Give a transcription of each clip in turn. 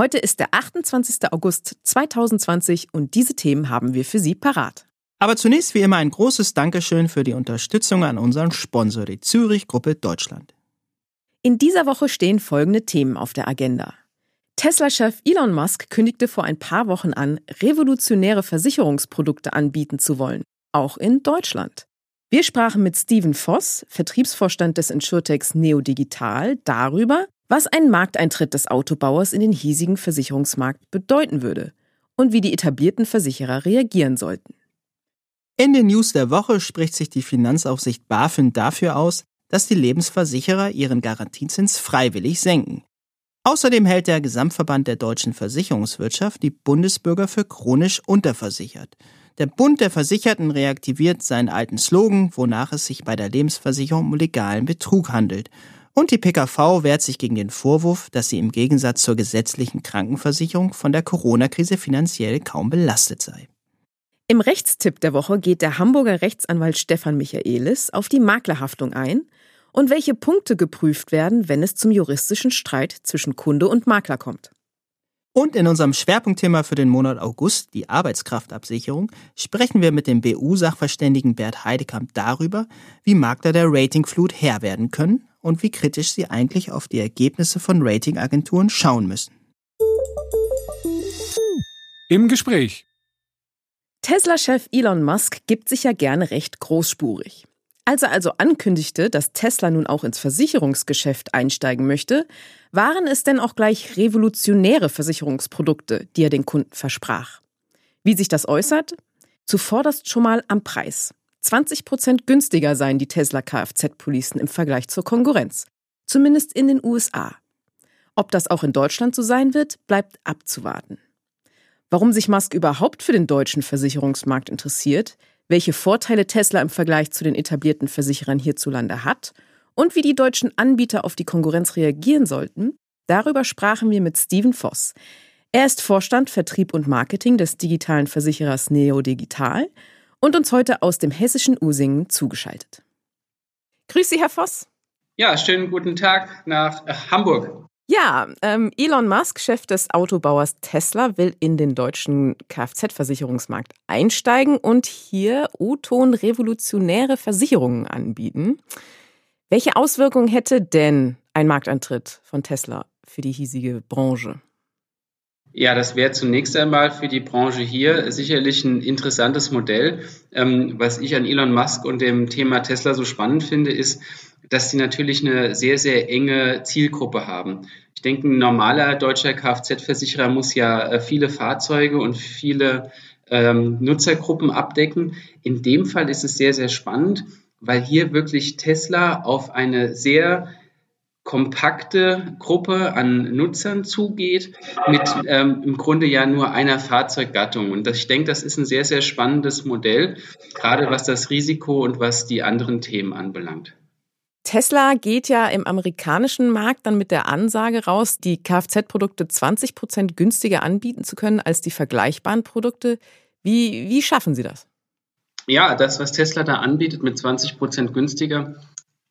Heute ist der 28. August 2020 und diese Themen haben wir für Sie parat. Aber zunächst wie immer ein großes Dankeschön für die Unterstützung an unseren Sponsor, die Zürich Gruppe Deutschland. In dieser Woche stehen folgende Themen auf der Agenda. Tesla-Chef Elon Musk kündigte vor ein paar Wochen an, revolutionäre Versicherungsprodukte anbieten zu wollen, auch in Deutschland. Wir sprachen mit Steven Voss, Vertriebsvorstand des Insurtechs Neodigital, darüber, was ein Markteintritt des Autobauers in den hiesigen Versicherungsmarkt bedeuten würde und wie die etablierten Versicherer reagieren sollten. In den News der Woche spricht sich die Finanzaufsicht BaFin dafür aus, dass die Lebensversicherer ihren Garantiezins freiwillig senken. Außerdem hält der Gesamtverband der deutschen Versicherungswirtschaft die Bundesbürger für chronisch unterversichert. Der Bund der Versicherten reaktiviert seinen alten Slogan, wonach es sich bei der Lebensversicherung um legalen Betrug handelt. Und die PKV wehrt sich gegen den Vorwurf, dass sie im Gegensatz zur gesetzlichen Krankenversicherung von der Corona-Krise finanziell kaum belastet sei. Im Rechtstipp der Woche geht der Hamburger Rechtsanwalt Stefan Michaelis auf die Maklerhaftung ein und welche Punkte geprüft werden, wenn es zum juristischen Streit zwischen Kunde und Makler kommt. Und in unserem Schwerpunktthema für den Monat August, die Arbeitskraftabsicherung, sprechen wir mit dem BU-Sachverständigen Bert Heidekamp darüber, wie Makler der Ratingflut Herr werden können und wie kritisch sie eigentlich auf die Ergebnisse von Ratingagenturen schauen müssen. Im Gespräch. Tesla-Chef Elon Musk gibt sich ja gerne recht großspurig. Als er also ankündigte, dass Tesla nun auch ins Versicherungsgeschäft einsteigen möchte, waren es denn auch gleich revolutionäre Versicherungsprodukte, die er den Kunden versprach. Wie sich das äußert? Zuvorderst schon mal am Preis. 20 Prozent günstiger seien die Tesla Kfz-Policen im Vergleich zur Konkurrenz. Zumindest in den USA. Ob das auch in Deutschland so sein wird, bleibt abzuwarten. Warum sich Musk überhaupt für den deutschen Versicherungsmarkt interessiert, welche Vorteile Tesla im Vergleich zu den etablierten Versicherern hierzulande hat und wie die deutschen Anbieter auf die Konkurrenz reagieren sollten, darüber sprachen wir mit Steven Voss. Er ist Vorstand Vertrieb und Marketing des digitalen Versicherers Neo Digital und uns heute aus dem hessischen Usingen zugeschaltet. Grüß Sie, Herr Voss. Ja, schönen guten Tag nach äh, Hamburg. Ja, ähm, Elon Musk, Chef des Autobauers Tesla, will in den deutschen Kfz-Versicherungsmarkt einsteigen und hier O-Ton revolutionäre Versicherungen anbieten. Welche Auswirkungen hätte denn ein Markteintritt von Tesla für die hiesige Branche? Ja, das wäre zunächst einmal für die Branche hier sicherlich ein interessantes Modell. Ähm, was ich an Elon Musk und dem Thema Tesla so spannend finde, ist, dass sie natürlich eine sehr, sehr enge Zielgruppe haben. Ich denke, ein normaler deutscher Kfz-Versicherer muss ja äh, viele Fahrzeuge und viele ähm, Nutzergruppen abdecken. In dem Fall ist es sehr, sehr spannend, weil hier wirklich Tesla auf eine sehr kompakte Gruppe an Nutzern zugeht, mit ähm, im Grunde ja nur einer Fahrzeuggattung. Und das, ich denke, das ist ein sehr, sehr spannendes Modell, gerade was das Risiko und was die anderen Themen anbelangt. Tesla geht ja im amerikanischen Markt dann mit der Ansage raus, die Kfz-Produkte 20 Prozent günstiger anbieten zu können als die vergleichbaren Produkte. Wie, wie schaffen Sie das? Ja, das, was Tesla da anbietet mit 20 Prozent günstiger,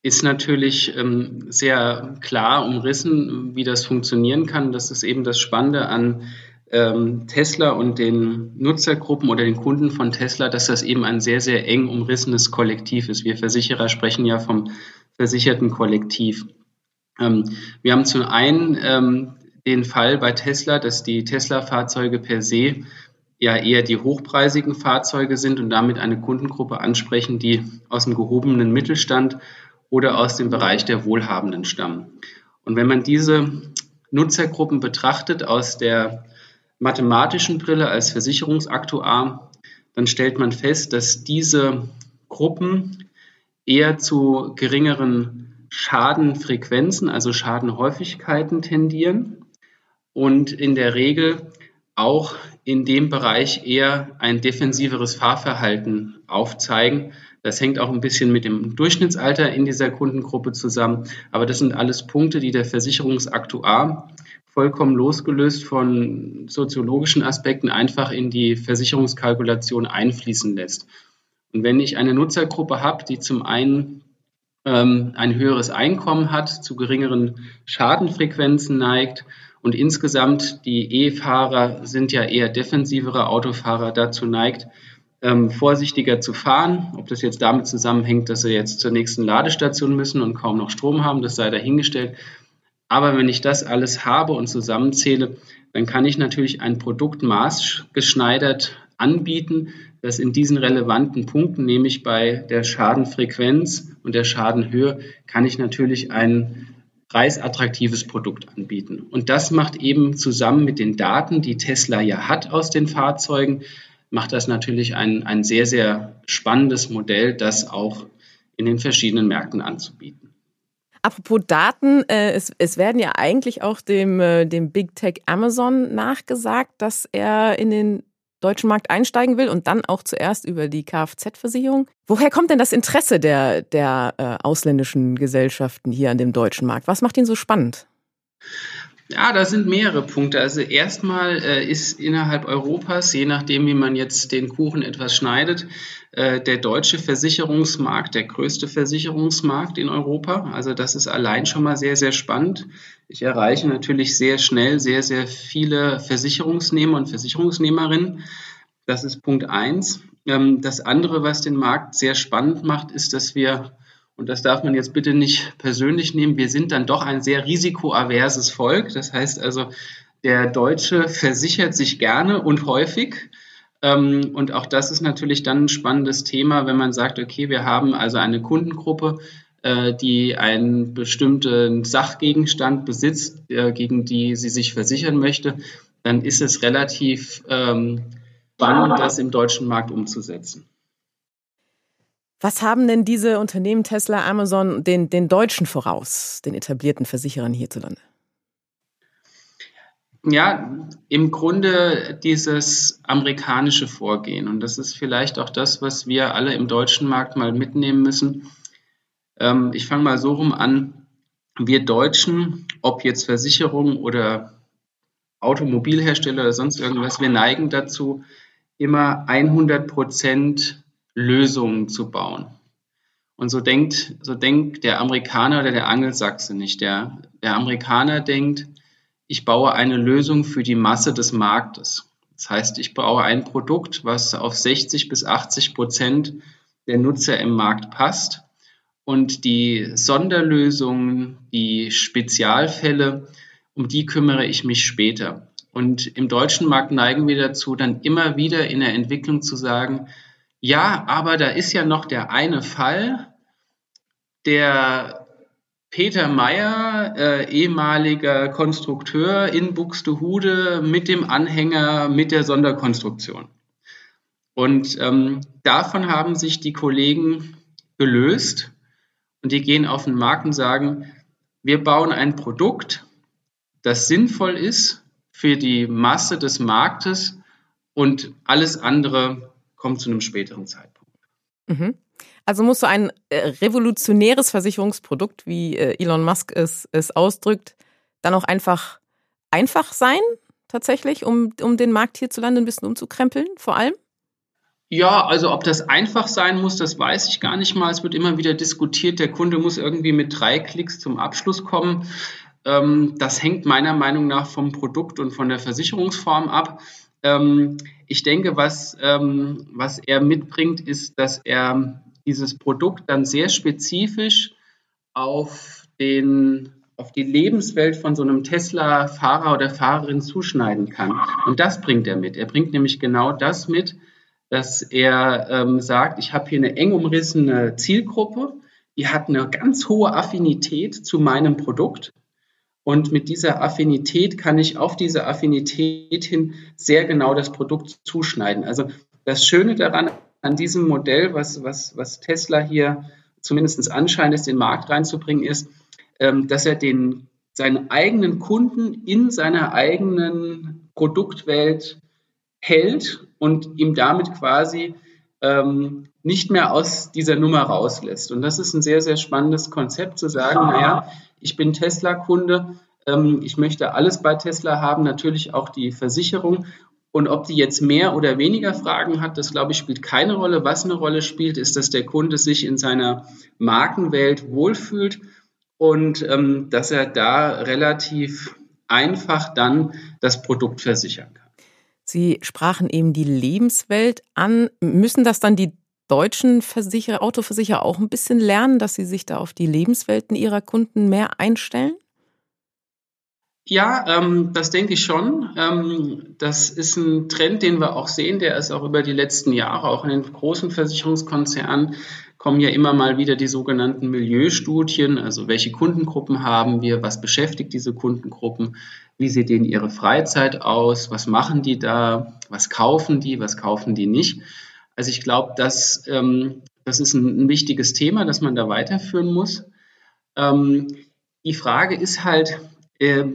ist natürlich ähm, sehr klar umrissen, wie das funktionieren kann. Das ist eben das Spannende an ähm, Tesla und den Nutzergruppen oder den Kunden von Tesla, dass das eben ein sehr, sehr eng umrissenes Kollektiv ist. Wir Versicherer sprechen ja vom versicherten Kollektiv. Ähm, wir haben zum einen ähm, den Fall bei Tesla, dass die Tesla-Fahrzeuge per se ja eher die hochpreisigen Fahrzeuge sind und damit eine Kundengruppe ansprechen, die aus dem gehobenen Mittelstand oder aus dem Bereich der Wohlhabenden stammen. Und wenn man diese Nutzergruppen betrachtet aus der mathematischen Brille als Versicherungsaktuar, dann stellt man fest, dass diese Gruppen eher zu geringeren Schadenfrequenzen, also Schadenhäufigkeiten tendieren und in der Regel auch in dem Bereich eher ein defensiveres Fahrverhalten aufzeigen. Das hängt auch ein bisschen mit dem Durchschnittsalter in dieser Kundengruppe zusammen. Aber das sind alles Punkte, die der Versicherungsaktuar vollkommen losgelöst von soziologischen Aspekten einfach in die Versicherungskalkulation einfließen lässt. Und wenn ich eine Nutzergruppe habe, die zum einen ähm, ein höheres Einkommen hat, zu geringeren Schadenfrequenzen neigt und insgesamt die E-Fahrer sind ja eher defensivere Autofahrer dazu neigt, ähm, vorsichtiger zu fahren. Ob das jetzt damit zusammenhängt, dass sie jetzt zur nächsten Ladestation müssen und kaum noch Strom haben, das sei dahingestellt. Aber wenn ich das alles habe und zusammenzähle, dann kann ich natürlich ein Produkt maßgeschneidert anbieten, das in diesen relevanten Punkten, nämlich bei der Schadenfrequenz und der Schadenhöhe, kann ich natürlich ein preisattraktives Produkt anbieten. Und das macht eben zusammen mit den Daten, die Tesla ja hat aus den Fahrzeugen, macht das natürlich ein, ein sehr, sehr spannendes Modell, das auch in den verschiedenen Märkten anzubieten. Apropos Daten, äh, es, es, werden ja eigentlich auch dem, äh, dem Big Tech Amazon nachgesagt, dass er in den deutschen Markt einsteigen will und dann auch zuerst über die Kfz-Versicherung. Woher kommt denn das Interesse der, der äh, ausländischen Gesellschaften hier an dem deutschen Markt? Was macht ihn so spannend? Ja, da sind mehrere Punkte. Also erstmal äh, ist innerhalb Europas, je nachdem, wie man jetzt den Kuchen etwas schneidet, äh, der deutsche Versicherungsmarkt der größte Versicherungsmarkt in Europa. Also das ist allein schon mal sehr, sehr spannend. Ich erreiche natürlich sehr schnell sehr, sehr viele Versicherungsnehmer und Versicherungsnehmerinnen. Das ist Punkt eins. Ähm, das andere, was den Markt sehr spannend macht, ist, dass wir und das darf man jetzt bitte nicht persönlich nehmen, wir sind dann doch ein sehr risikoaverses Volk. Das heißt also, der Deutsche versichert sich gerne und häufig. Ähm, und auch das ist natürlich dann ein spannendes Thema, wenn man sagt, okay, wir haben also eine Kundengruppe, äh, die einen bestimmten Sachgegenstand besitzt, äh, gegen die sie sich versichern möchte, dann ist es relativ ähm, spannend, das im deutschen Markt umzusetzen. Was haben denn diese Unternehmen Tesla, Amazon den, den Deutschen voraus, den etablierten Versicherern hierzulande? Ja, im Grunde dieses amerikanische Vorgehen. Und das ist vielleicht auch das, was wir alle im deutschen Markt mal mitnehmen müssen. Ähm, ich fange mal so rum an. Wir Deutschen, ob jetzt Versicherung oder Automobilhersteller oder sonst irgendwas, wir neigen dazu, immer 100 Prozent Lösungen zu bauen. Und so denkt, so denkt der Amerikaner oder der Angelsachse nicht. Der, der Amerikaner denkt, ich baue eine Lösung für die Masse des Marktes. Das heißt, ich baue ein Produkt, was auf 60 bis 80 Prozent der Nutzer im Markt passt. Und die Sonderlösungen, die Spezialfälle, um die kümmere ich mich später. Und im deutschen Markt neigen wir dazu, dann immer wieder in der Entwicklung zu sagen, ja, aber da ist ja noch der eine Fall, der Peter Meyer, äh, ehemaliger Konstrukteur in Buxtehude mit dem Anhänger mit der Sonderkonstruktion. Und ähm, davon haben sich die Kollegen gelöst und die gehen auf den Markt und sagen, wir bauen ein Produkt, das sinnvoll ist für die Masse des Marktes und alles andere kommt zu einem späteren Zeitpunkt. Mhm. Also muss so ein äh, revolutionäres Versicherungsprodukt, wie äh, Elon Musk es, es ausdrückt, dann auch einfach einfach sein, tatsächlich, um, um den Markt hierzulande ein bisschen umzukrempeln, vor allem? Ja, also ob das einfach sein muss, das weiß ich gar nicht mal. Es wird immer wieder diskutiert, der Kunde muss irgendwie mit drei Klicks zum Abschluss kommen. Ähm, das hängt meiner Meinung nach vom Produkt und von der Versicherungsform ab. Ich denke, was, ähm, was er mitbringt, ist, dass er dieses Produkt dann sehr spezifisch auf, den, auf die Lebenswelt von so einem Tesla-Fahrer oder Fahrerin zuschneiden kann. Und das bringt er mit. Er bringt nämlich genau das mit, dass er ähm, sagt, ich habe hier eine eng umrissene Zielgruppe, die hat eine ganz hohe Affinität zu meinem Produkt. Und mit dieser Affinität kann ich auf diese Affinität hin sehr genau das Produkt zuschneiden. Also das Schöne daran an diesem Modell, was, was, was Tesla hier zumindest anscheinend ist, den Markt reinzubringen, ist, ähm, dass er den, seinen eigenen Kunden in seiner eigenen Produktwelt hält und ihm damit quasi ähm, nicht mehr aus dieser Nummer rauslässt. Und das ist ein sehr, sehr spannendes Konzept zu sagen, naja, ich bin Tesla-Kunde, ähm, ich möchte alles bei Tesla haben, natürlich auch die Versicherung. Und ob die jetzt mehr oder weniger Fragen hat, das glaube ich spielt keine Rolle. Was eine Rolle spielt, ist, dass der Kunde sich in seiner Markenwelt wohlfühlt und ähm, dass er da relativ einfach dann das Produkt versichern kann. Sie sprachen eben die Lebenswelt an. Müssen das dann die deutschen Versicherer, Autoversicherer auch ein bisschen lernen, dass sie sich da auf die Lebenswelten ihrer Kunden mehr einstellen? Ja, ähm, das denke ich schon. Ähm, das ist ein Trend, den wir auch sehen. Der ist auch über die letzten Jahre, auch in den großen Versicherungskonzernen, kommen ja immer mal wieder die sogenannten Milieustudien. Also welche Kundengruppen haben wir? Was beschäftigt diese Kundengruppen? Wie sieht denen ihre Freizeit aus? Was machen die da? Was kaufen die? Was kaufen die nicht? Also ich glaube, dass, ähm, das ist ein, ein, wichtiges Thema, das man da weiterführen muss. Ähm, die Frage ist halt, äh,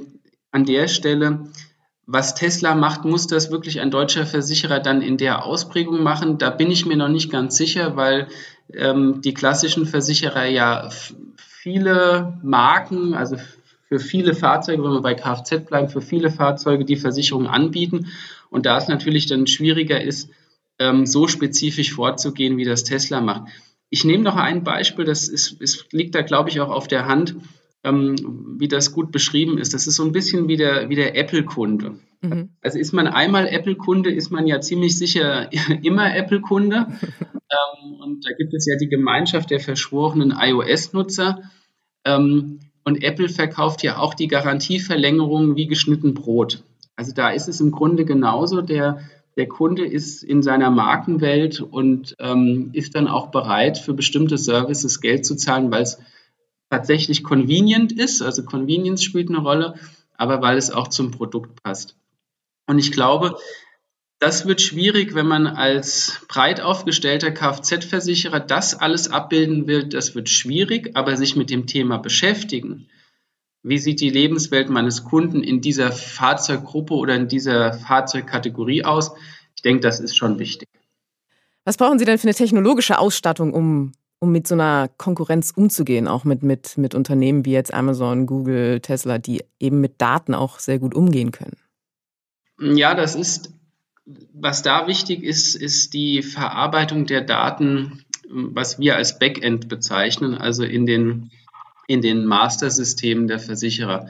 an der Stelle, was Tesla macht, muss das wirklich ein deutscher Versicherer dann in der Ausprägung machen? Da bin ich mir noch nicht ganz sicher, weil ähm, die klassischen Versicherer ja viele Marken, also für viele Fahrzeuge, wenn wir bei Kfz bleiben, für viele Fahrzeuge die Versicherung anbieten. Und da es natürlich dann schwieriger ist, ähm, so spezifisch vorzugehen, wie das Tesla macht. Ich nehme noch ein Beispiel, das ist, ist, liegt da, glaube ich, auch auf der Hand ähm, wie das gut beschrieben ist. Das ist so ein bisschen wie der, wie der Apple-Kunde. Mhm. Also ist man einmal Apple-Kunde, ist man ja ziemlich sicher immer Apple-Kunde. ähm, und da gibt es ja die Gemeinschaft der verschworenen iOS-Nutzer. Ähm, und Apple verkauft ja auch die Garantieverlängerung wie geschnitten Brot. Also da ist es im Grunde genauso. Der, der Kunde ist in seiner Markenwelt und ähm, ist dann auch bereit, für bestimmte Services Geld zu zahlen, weil es tatsächlich convenient ist, also Convenience spielt eine Rolle, aber weil es auch zum Produkt passt. Und ich glaube, das wird schwierig, wenn man als breit aufgestellter Kfz-Versicherer das alles abbilden will. Das wird schwierig, aber sich mit dem Thema beschäftigen. Wie sieht die Lebenswelt meines Kunden in dieser Fahrzeuggruppe oder in dieser Fahrzeugkategorie aus? Ich denke, das ist schon wichtig. Was brauchen Sie denn für eine technologische Ausstattung, um um mit so einer Konkurrenz umzugehen, auch mit, mit, mit Unternehmen wie jetzt Amazon, Google, Tesla, die eben mit Daten auch sehr gut umgehen können? Ja, das ist, was da wichtig ist, ist die Verarbeitung der Daten, was wir als Backend bezeichnen, also in den, in den Master-Systemen der Versicherer.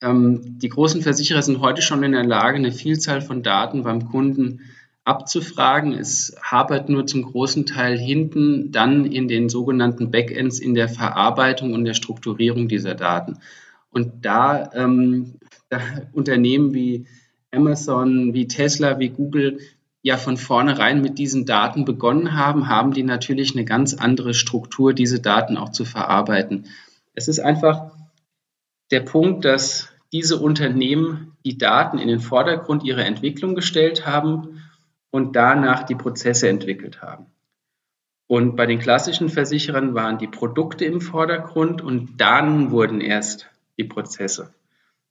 Ähm, die großen Versicherer sind heute schon in der Lage, eine Vielzahl von Daten beim Kunden abzufragen. Es hapert nur zum großen Teil hinten dann in den sogenannten Backends in der Verarbeitung und der Strukturierung dieser Daten. Und da, ähm, da Unternehmen wie Amazon, wie Tesla, wie Google ja von vornherein mit diesen Daten begonnen haben, haben die natürlich eine ganz andere Struktur, diese Daten auch zu verarbeiten. Es ist einfach der Punkt, dass diese Unternehmen die Daten in den Vordergrund ihrer Entwicklung gestellt haben und danach die Prozesse entwickelt haben. Und bei den klassischen Versicherern waren die Produkte im Vordergrund und dann wurden erst die Prozesse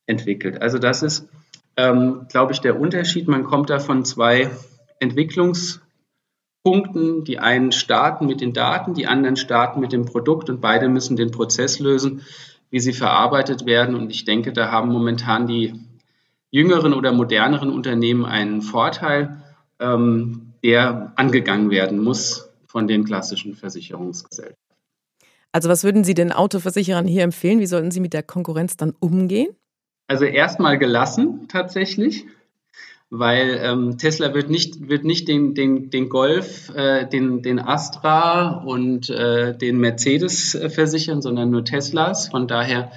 entwickelt. Also das ist, ähm, glaube ich, der Unterschied. Man kommt da von zwei Entwicklungspunkten. Die einen starten mit den Daten, die anderen starten mit dem Produkt und beide müssen den Prozess lösen, wie sie verarbeitet werden. Und ich denke, da haben momentan die jüngeren oder moderneren Unternehmen einen Vorteil ähm, der angegangen werden muss von den klassischen Versicherungsgesellschaften. Also was würden Sie den Autoversicherern hier empfehlen? Wie sollten Sie mit der Konkurrenz dann umgehen? Also erstmal gelassen tatsächlich, weil ähm, Tesla wird nicht, wird nicht den, den, den Golf, äh, den, den Astra und äh, den Mercedes äh, versichern, sondern nur Teslas. Von daher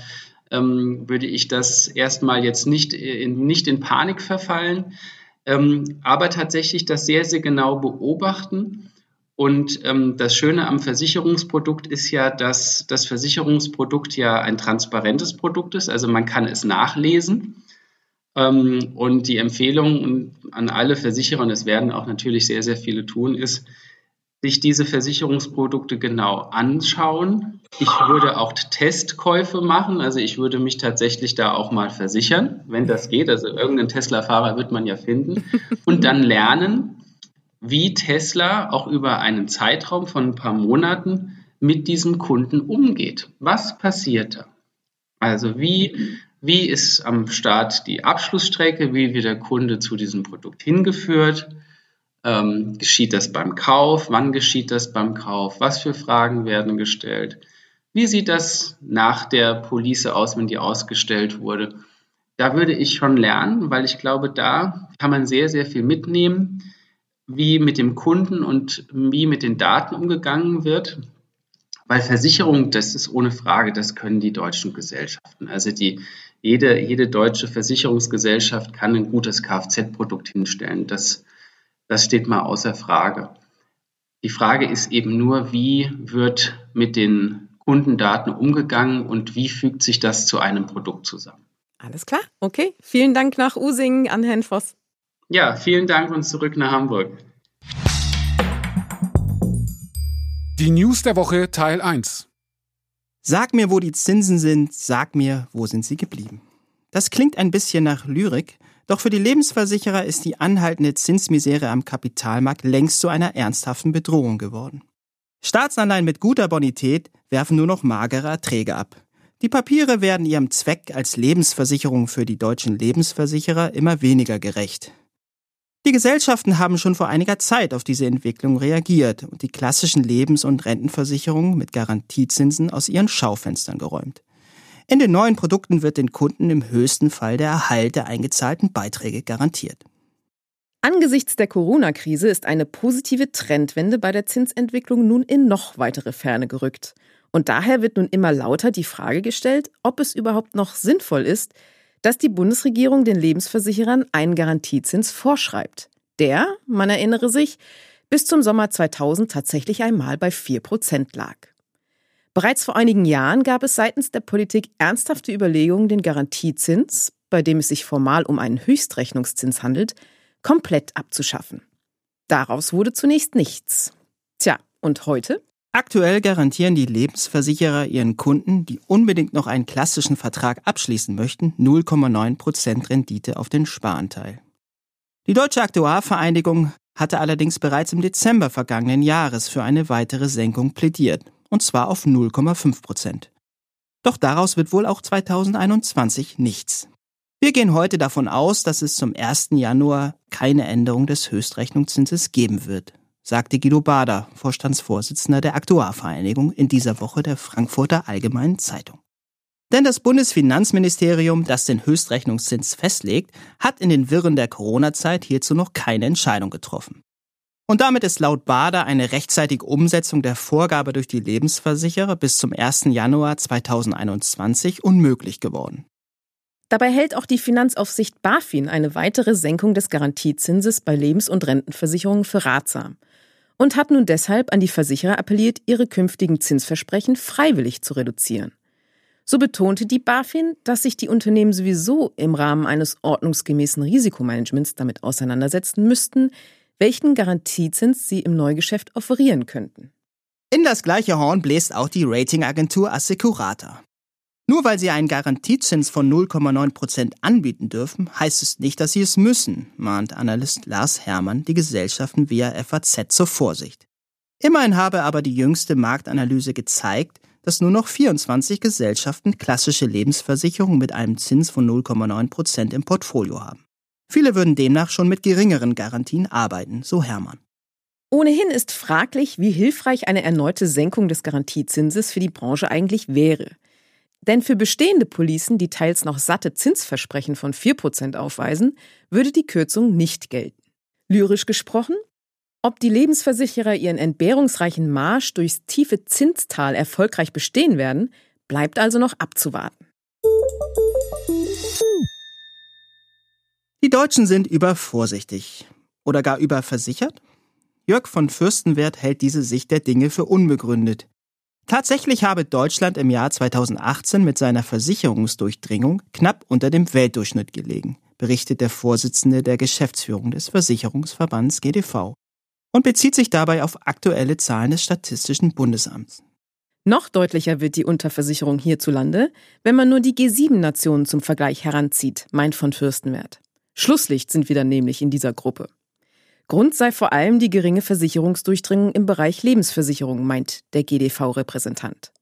ähm, würde ich das erstmal jetzt nicht in, nicht in Panik verfallen ähm, aber tatsächlich das sehr, sehr genau beobachten. Und ähm, das Schöne am Versicherungsprodukt ist ja, dass das Versicherungsprodukt ja ein transparentes Produkt ist, also man kann es nachlesen. Ähm, und die Empfehlung an alle Versicherer, und es werden auch natürlich sehr, sehr viele tun, ist, sich diese Versicherungsprodukte genau anschauen. Ich würde auch Testkäufe machen, also ich würde mich tatsächlich da auch mal versichern, wenn das geht. Also irgendeinen Tesla-Fahrer wird man ja finden. Und dann lernen, wie Tesla auch über einen Zeitraum von ein paar Monaten mit diesem Kunden umgeht. Was passiert da? Also wie, wie ist am Start die Abschlussstrecke? Wie wird der Kunde zu diesem Produkt hingeführt? Ähm, geschieht das beim Kauf? Wann geschieht das beim Kauf? Was für Fragen werden gestellt? Wie sieht das nach der Police aus, wenn die ausgestellt wurde? Da würde ich schon lernen, weil ich glaube, da kann man sehr, sehr viel mitnehmen, wie mit dem Kunden und wie mit den Daten umgegangen wird. Weil Versicherung, das ist ohne Frage, das können die deutschen Gesellschaften. Also die, jede, jede deutsche Versicherungsgesellschaft kann ein gutes Kfz-Produkt hinstellen. Das, das steht mal außer Frage. Die Frage ist eben nur, wie wird mit den Kundendaten umgegangen und wie fügt sich das zu einem Produkt zusammen? Alles klar, okay. Vielen Dank nach Usingen an Herrn Voss. Ja, vielen Dank und zurück nach Hamburg. Die News der Woche Teil 1. Sag mir, wo die Zinsen sind, sag mir, wo sind sie geblieben. Das klingt ein bisschen nach Lyrik, doch für die Lebensversicherer ist die anhaltende Zinsmisere am Kapitalmarkt längst zu einer ernsthaften Bedrohung geworden. Staatsanleihen mit guter Bonität werfen nur noch magere Erträge ab. Die Papiere werden ihrem Zweck als Lebensversicherung für die deutschen Lebensversicherer immer weniger gerecht. Die Gesellschaften haben schon vor einiger Zeit auf diese Entwicklung reagiert und die klassischen Lebens- und Rentenversicherungen mit Garantiezinsen aus ihren Schaufenstern geräumt. In den neuen Produkten wird den Kunden im höchsten Fall der Erhalt der eingezahlten Beiträge garantiert. Angesichts der Corona-Krise ist eine positive Trendwende bei der Zinsentwicklung nun in noch weitere Ferne gerückt. Und daher wird nun immer lauter die Frage gestellt, ob es überhaupt noch sinnvoll ist, dass die Bundesregierung den Lebensversicherern einen Garantiezins vorschreibt. Der, man erinnere sich, bis zum Sommer 2000 tatsächlich einmal bei 4 Prozent lag. Bereits vor einigen Jahren gab es seitens der Politik ernsthafte Überlegungen, den Garantiezins, bei dem es sich formal um einen Höchstrechnungszins handelt, komplett abzuschaffen. Daraus wurde zunächst nichts. Tja, und heute? Aktuell garantieren die Lebensversicherer ihren Kunden, die unbedingt noch einen klassischen Vertrag abschließen möchten, 0,9% Rendite auf den Sparanteil. Die Deutsche Aktuarvereinigung hatte allerdings bereits im Dezember vergangenen Jahres für eine weitere Senkung plädiert, und zwar auf 0,5%. Doch daraus wird wohl auch 2021 nichts. Wir gehen heute davon aus, dass es zum 1. Januar keine Änderung des Höchstrechnungszinses geben wird sagte Guido Bader, Vorstandsvorsitzender der Aktuarvereinigung, in dieser Woche der Frankfurter Allgemeinen Zeitung. Denn das Bundesfinanzministerium, das den Höchstrechnungszins festlegt, hat in den Wirren der Corona-Zeit hierzu noch keine Entscheidung getroffen. Und damit ist laut Bader eine rechtzeitige Umsetzung der Vorgabe durch die Lebensversicherer bis zum 1. Januar 2021 unmöglich geworden. Dabei hält auch die Finanzaufsicht BaFin eine weitere Senkung des Garantiezinses bei Lebens- und Rentenversicherungen für ratsam und hat nun deshalb an die Versicherer appelliert, ihre künftigen Zinsversprechen freiwillig zu reduzieren. So betonte die BaFin, dass sich die Unternehmen sowieso im Rahmen eines ordnungsgemäßen Risikomanagements damit auseinandersetzen müssten, welchen Garantiezins sie im Neugeschäft offerieren könnten. In das gleiche Horn bläst auch die Ratingagentur Assecurata. Nur weil sie einen Garantiezins von 0,9% anbieten dürfen, heißt es nicht, dass sie es müssen, mahnt Analyst Lars Hermann die Gesellschaften via FAZ zur Vorsicht. Immerhin habe aber die jüngste Marktanalyse gezeigt, dass nur noch 24 Gesellschaften klassische Lebensversicherungen mit einem Zins von 0,9% im Portfolio haben. Viele würden demnach schon mit geringeren Garantien arbeiten, so Hermann. Ohnehin ist fraglich, wie hilfreich eine erneute Senkung des Garantiezinses für die Branche eigentlich wäre. Denn für bestehende Policen, die teils noch satte Zinsversprechen von 4% aufweisen, würde die Kürzung nicht gelten. Lyrisch gesprochen, ob die Lebensversicherer ihren entbehrungsreichen Marsch durchs tiefe Zinstal erfolgreich bestehen werden, bleibt also noch abzuwarten. Die Deutschen sind übervorsichtig oder gar überversichert? Jörg von Fürstenwert hält diese Sicht der Dinge für unbegründet. Tatsächlich habe Deutschland im Jahr 2018 mit seiner Versicherungsdurchdringung knapp unter dem Weltdurchschnitt gelegen, berichtet der Vorsitzende der Geschäftsführung des Versicherungsverbands GDV. und bezieht sich dabei auf aktuelle Zahlen des Statistischen Bundesamts. Noch deutlicher wird die Unterversicherung hierzulande, wenn man nur die G7-Nationen zum Vergleich heranzieht, meint von Fürstenwert. Schlusslicht sind wir dann nämlich in dieser Gruppe. Grund sei vor allem die geringe Versicherungsdurchdringung im Bereich Lebensversicherung, meint der GDV-Repräsentant.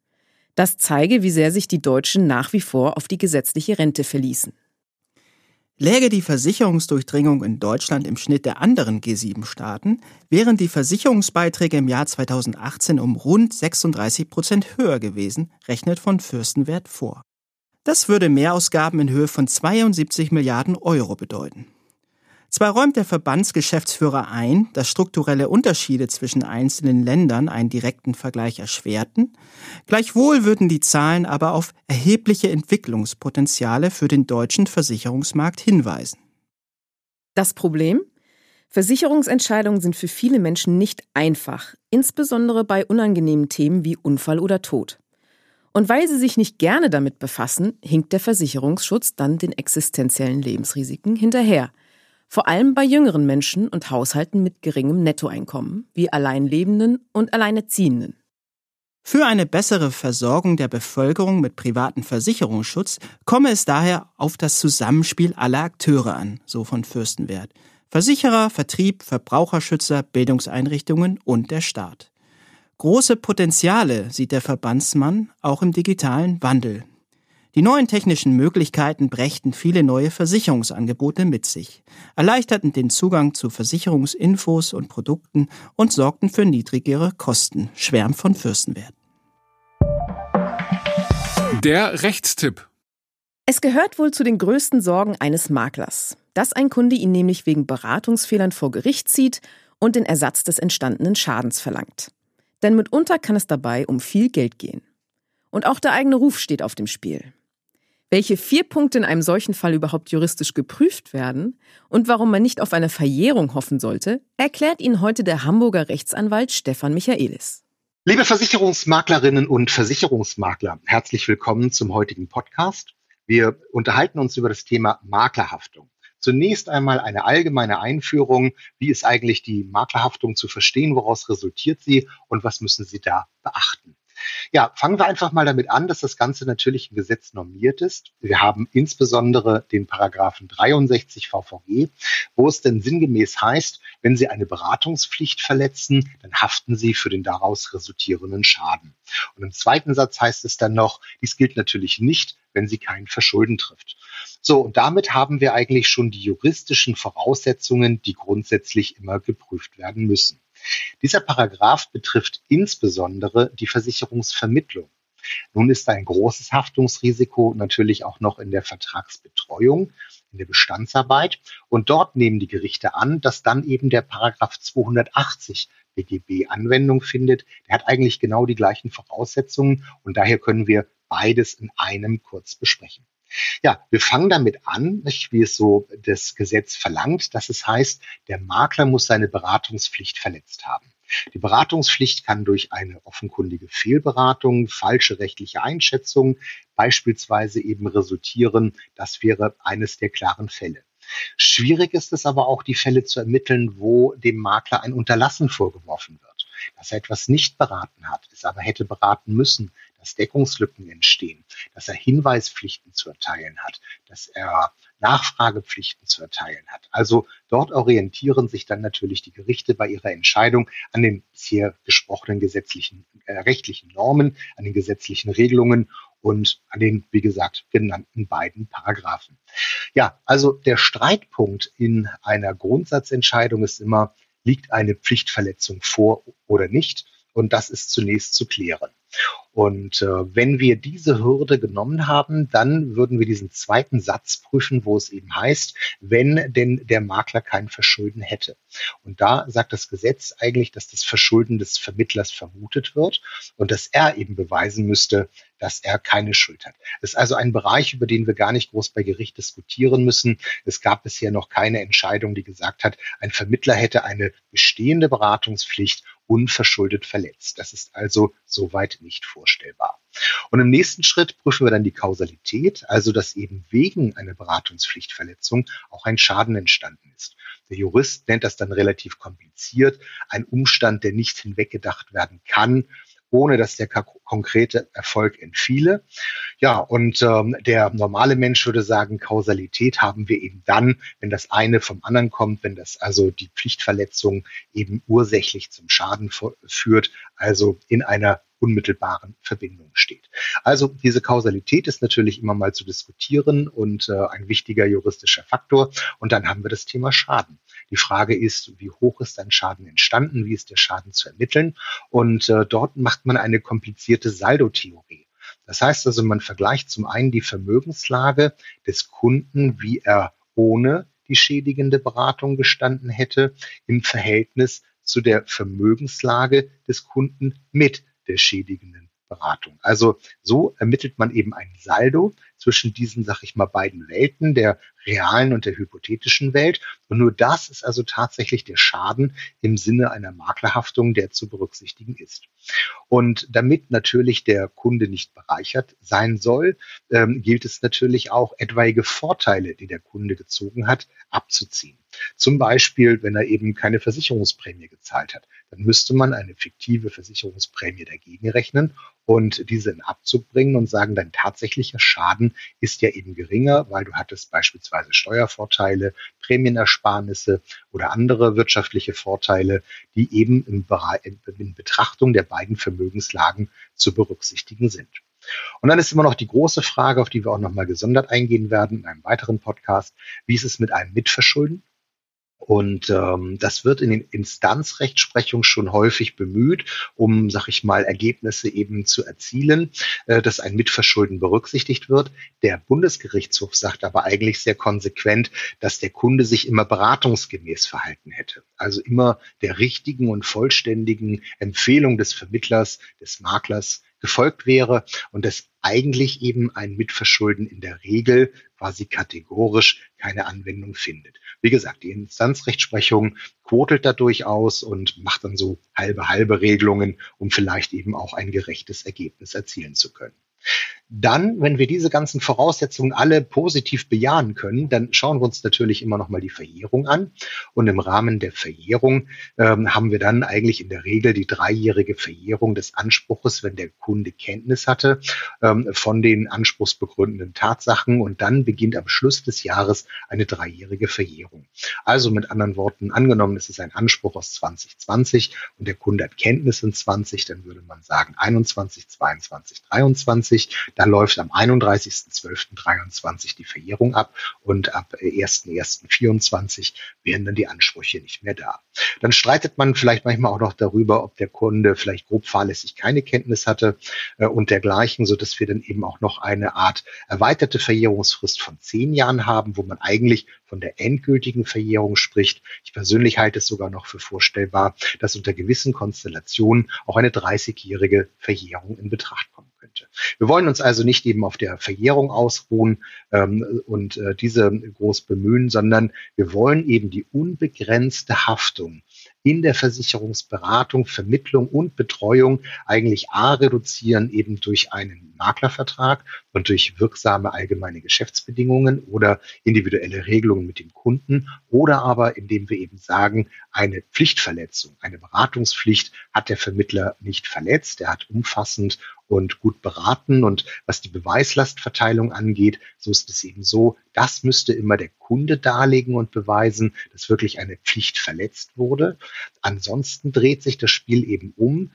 Das zeige, wie sehr sich die Deutschen nach wie vor auf die gesetzliche Rente verließen. Läge die Versicherungsdurchdringung in Deutschland im Schnitt der anderen G7-Staaten, wären die Versicherungsbeiträge im Jahr 2018 um rund 36 Prozent höher gewesen, rechnet von Fürstenwert vor. Das würde Mehrausgaben in Höhe von 72 Milliarden Euro bedeuten. Zwar räumt der Verbandsgeschäftsführer ein, dass strukturelle Unterschiede zwischen einzelnen Ländern einen direkten Vergleich erschwerten, gleichwohl würden die Zahlen aber auf erhebliche Entwicklungspotenziale für den deutschen Versicherungsmarkt hinweisen. Das Problem? Versicherungsentscheidungen sind für viele Menschen nicht einfach, insbesondere bei unangenehmen Themen wie Unfall oder Tod. Und weil sie sich nicht gerne damit befassen, hinkt der Versicherungsschutz dann den existenziellen Lebensrisiken hinterher – vor allem bei jüngeren Menschen und Haushalten mit geringem Nettoeinkommen, wie Alleinlebenden und Alleinerziehenden. Für eine bessere Versorgung der Bevölkerung mit privatem Versicherungsschutz komme es daher auf das Zusammenspiel aller Akteure an, so von Fürstenwert. Versicherer, Vertrieb, Verbraucherschützer, Bildungseinrichtungen und der Staat. Große Potenziale sieht der Verbandsmann auch im digitalen Wandel. Die neuen technischen Möglichkeiten brächten viele neue Versicherungsangebote mit sich, erleichterten den Zugang zu Versicherungsinfos und Produkten und sorgten für niedrigere Kosten, schwärmt von Fürstenwert. Der Rechtstipp. Es gehört wohl zu den größten Sorgen eines Maklers, dass ein Kunde ihn nämlich wegen Beratungsfehlern vor Gericht zieht und den Ersatz des entstandenen Schadens verlangt. Denn mitunter kann es dabei um viel Geld gehen. Und auch der eigene Ruf steht auf dem Spiel welche vier Punkte in einem solchen Fall überhaupt juristisch geprüft werden und warum man nicht auf eine Verjährung hoffen sollte, erklärt Ihnen heute der Hamburger Rechtsanwalt Stefan Michaelis. Liebe Versicherungsmaklerinnen und Versicherungsmakler, herzlich willkommen zum heutigen Podcast. Wir unterhalten uns über das Thema Maklerhaftung. Zunächst einmal eine allgemeine Einführung. Wie ist eigentlich die Maklerhaftung zu verstehen? Woraus resultiert sie und was müssen Sie da beachten? Ja, fangen wir einfach mal damit an, dass das Ganze natürlich im Gesetz normiert ist. Wir haben insbesondere den Paragraphen 63 VVG, wo es denn sinngemäß heißt, wenn Sie eine Beratungspflicht verletzen, dann haften Sie für den daraus resultierenden Schaden. Und im zweiten Satz heißt es dann noch, dies gilt natürlich nicht, wenn sie kein Verschulden trifft. So, und damit haben wir eigentlich schon die juristischen Voraussetzungen, die grundsätzlich immer geprüft werden müssen. Dieser Paragraph betrifft insbesondere die Versicherungsvermittlung. Nun ist ein großes Haftungsrisiko natürlich auch noch in der Vertragsbetreuung, in der Bestandsarbeit. Und dort nehmen die Gerichte an, dass dann eben der Paragraph 280 BGB Anwendung findet. Der hat eigentlich genau die gleichen Voraussetzungen und daher können wir beides in einem kurz besprechen. Ja, wir fangen damit an, nicht, wie es so das Gesetz verlangt, dass es heißt, der Makler muss seine Beratungspflicht verletzt haben. Die Beratungspflicht kann durch eine offenkundige Fehlberatung, falsche rechtliche Einschätzung beispielsweise eben resultieren. Das wäre eines der klaren Fälle. Schwierig ist es aber auch, die Fälle zu ermitteln, wo dem Makler ein Unterlassen vorgeworfen wird, dass er etwas nicht beraten hat, es aber hätte beraten müssen, dass Deckungslücken entstehen, dass er Hinweispflichten zu erteilen hat, dass er Nachfragepflichten zu erteilen hat. Also dort orientieren sich dann natürlich die Gerichte bei ihrer Entscheidung an den bisher gesprochenen gesetzlichen, äh, rechtlichen Normen, an den gesetzlichen Regelungen und an den, wie gesagt, genannten beiden Paragraphen. Ja, also der Streitpunkt in einer Grundsatzentscheidung ist immer, liegt eine Pflichtverletzung vor oder nicht? Und das ist zunächst zu klären. Und äh, wenn wir diese Hürde genommen haben, dann würden wir diesen zweiten Satz prüfen, wo es eben heißt, wenn denn der Makler kein Verschulden hätte. Und da sagt das Gesetz eigentlich, dass das Verschulden des Vermittlers vermutet wird und dass er eben beweisen müsste, dass er keine Schuld hat. Das ist also ein Bereich, über den wir gar nicht groß bei Gericht diskutieren müssen. Es gab bisher noch keine Entscheidung, die gesagt hat, ein Vermittler hätte eine bestehende Beratungspflicht unverschuldet verletzt. Das ist also soweit nicht vorstellbar. Und im nächsten Schritt prüfen wir dann die Kausalität, also dass eben wegen einer Beratungspflichtverletzung auch ein Schaden entstanden ist. Der Jurist nennt das dann relativ kompliziert, ein Umstand, der nicht hinweggedacht werden kann ohne dass der konkrete Erfolg entfiele. Ja, und ähm, der normale Mensch würde sagen, Kausalität haben wir eben dann, wenn das eine vom anderen kommt, wenn das also die Pflichtverletzung eben ursächlich zum Schaden führt, also in einer unmittelbaren Verbindung steht. Also diese Kausalität ist natürlich immer mal zu diskutieren und äh, ein wichtiger juristischer Faktor. Und dann haben wir das Thema Schaden. Die Frage ist, wie hoch ist ein Schaden entstanden, wie ist der Schaden zu ermitteln? Und äh, dort macht man eine komplizierte Saldotheorie. Das heißt also, man vergleicht zum einen die Vermögenslage des Kunden, wie er ohne die schädigende Beratung gestanden hätte, im Verhältnis zu der Vermögenslage des Kunden mit der schädigenden Beratung. Also so ermittelt man eben ein Saldo zwischen diesen, sag ich mal, beiden Welten, der realen und der hypothetischen Welt. Und nur das ist also tatsächlich der Schaden im Sinne einer Maklerhaftung, der zu berücksichtigen ist. Und damit natürlich der Kunde nicht bereichert sein soll, ähm, gilt es natürlich auch, etwaige Vorteile, die der Kunde gezogen hat, abzuziehen. Zum Beispiel, wenn er eben keine Versicherungsprämie gezahlt hat, dann müsste man eine fiktive Versicherungsprämie dagegen rechnen und diese in Abzug bringen und sagen, dein tatsächlicher Schaden ist ja eben geringer, weil du hattest beispielsweise Steuervorteile, Prämienersparnisse oder andere wirtschaftliche Vorteile, die eben Bereich, in Betrachtung der beiden Vermögenslagen zu berücksichtigen sind. Und dann ist immer noch die große Frage, auf die wir auch nochmal gesondert eingehen werden in einem weiteren Podcast. Wie ist es mit einem Mitverschulden? Und ähm, das wird in den Instanzrechtsprechungen schon häufig bemüht, um, sag ich mal, Ergebnisse eben zu erzielen, äh, dass ein Mitverschulden berücksichtigt wird. Der Bundesgerichtshof sagt aber eigentlich sehr konsequent, dass der Kunde sich immer beratungsgemäß verhalten hätte. Also immer der richtigen und vollständigen Empfehlung des Vermittlers, des Maklers gefolgt wäre und dass eigentlich eben ein Mitverschulden in der Regel quasi kategorisch keine Anwendung findet. Wie gesagt, die Instanzrechtsprechung quotelt da durchaus und macht dann so halbe halbe Regelungen, um vielleicht eben auch ein gerechtes Ergebnis erzielen zu können. Dann, wenn wir diese ganzen Voraussetzungen alle positiv bejahen können, dann schauen wir uns natürlich immer noch mal die Verjährung an. Und im Rahmen der Verjährung ähm, haben wir dann eigentlich in der Regel die dreijährige Verjährung des Anspruches, wenn der Kunde Kenntnis hatte ähm, von den anspruchsbegründenden Tatsachen. Und dann beginnt am Schluss des Jahres eine dreijährige Verjährung. Also mit anderen Worten, angenommen, es ist ein Anspruch aus 2020 und der Kunde hat Kenntnis in 20, dann würde man sagen 21, 22, 23 da läuft am 31.12.23 die Verjährung ab und ab 1.1.24 werden dann die Ansprüche nicht mehr da. Dann streitet man vielleicht manchmal auch noch darüber, ob der Kunde vielleicht grob fahrlässig keine Kenntnis hatte äh, und dergleichen, so dass wir dann eben auch noch eine Art erweiterte Verjährungsfrist von zehn Jahren haben, wo man eigentlich von der endgültigen Verjährung spricht. Ich persönlich halte es sogar noch für vorstellbar, dass unter gewissen Konstellationen auch eine 30-jährige Verjährung in Betracht kommt könnte. Wir wollen uns also nicht eben auf der Verjährung ausruhen ähm, und äh, diese groß bemühen, sondern wir wollen eben die unbegrenzte Haftung in der Versicherungsberatung, Vermittlung und Betreuung eigentlich A reduzieren eben durch einen Maklervertrag und durch wirksame allgemeine Geschäftsbedingungen oder individuelle Regelungen mit dem Kunden oder aber indem wir eben sagen, eine Pflichtverletzung, eine Beratungspflicht hat der Vermittler nicht verletzt, er hat umfassend und gut beraten. Und was die Beweislastverteilung angeht, so ist es eben so, das müsste immer der Kunde darlegen und beweisen, dass wirklich eine Pflicht verletzt wurde. Ansonsten dreht sich das Spiel eben um,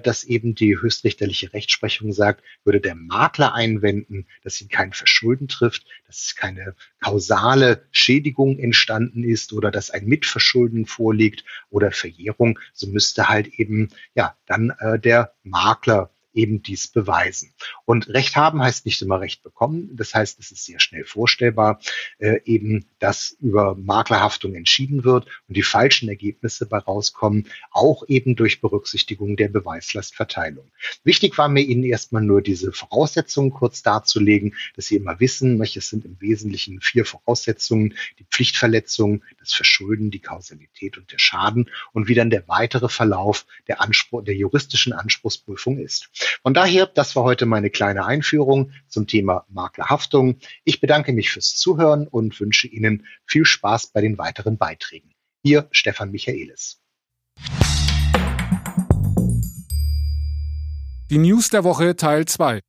dass eben die höchstrichterliche Rechtsprechung sagt, würde der Makler einwenden, dass ihn kein Verschulden trifft, dass keine kausale Schädigung entstanden ist oder dass ein Mitverschulden vorliegt oder Verjährung, so müsste halt eben ja dann äh, der Makler eben dies beweisen. Und Recht haben heißt nicht immer Recht bekommen. Das heißt, es ist sehr schnell vorstellbar, äh, eben, dass über Maklerhaftung entschieden wird und die falschen Ergebnisse bei rauskommen, auch eben durch Berücksichtigung der Beweislastverteilung. Wichtig war mir Ihnen erstmal nur diese Voraussetzungen kurz darzulegen, dass Sie immer wissen, es sind im Wesentlichen vier Voraussetzungen, die Pflichtverletzung, das Verschulden, die Kausalität und der Schaden und wie dann der weitere Verlauf der Anspruch, der juristischen Anspruchsprüfung ist. Von daher, das war heute meine kleine Einführung zum Thema Maklerhaftung. Ich bedanke mich fürs Zuhören und wünsche Ihnen viel Spaß bei den weiteren Beiträgen. Hier Stefan Michaelis. Die News der Woche Teil 2.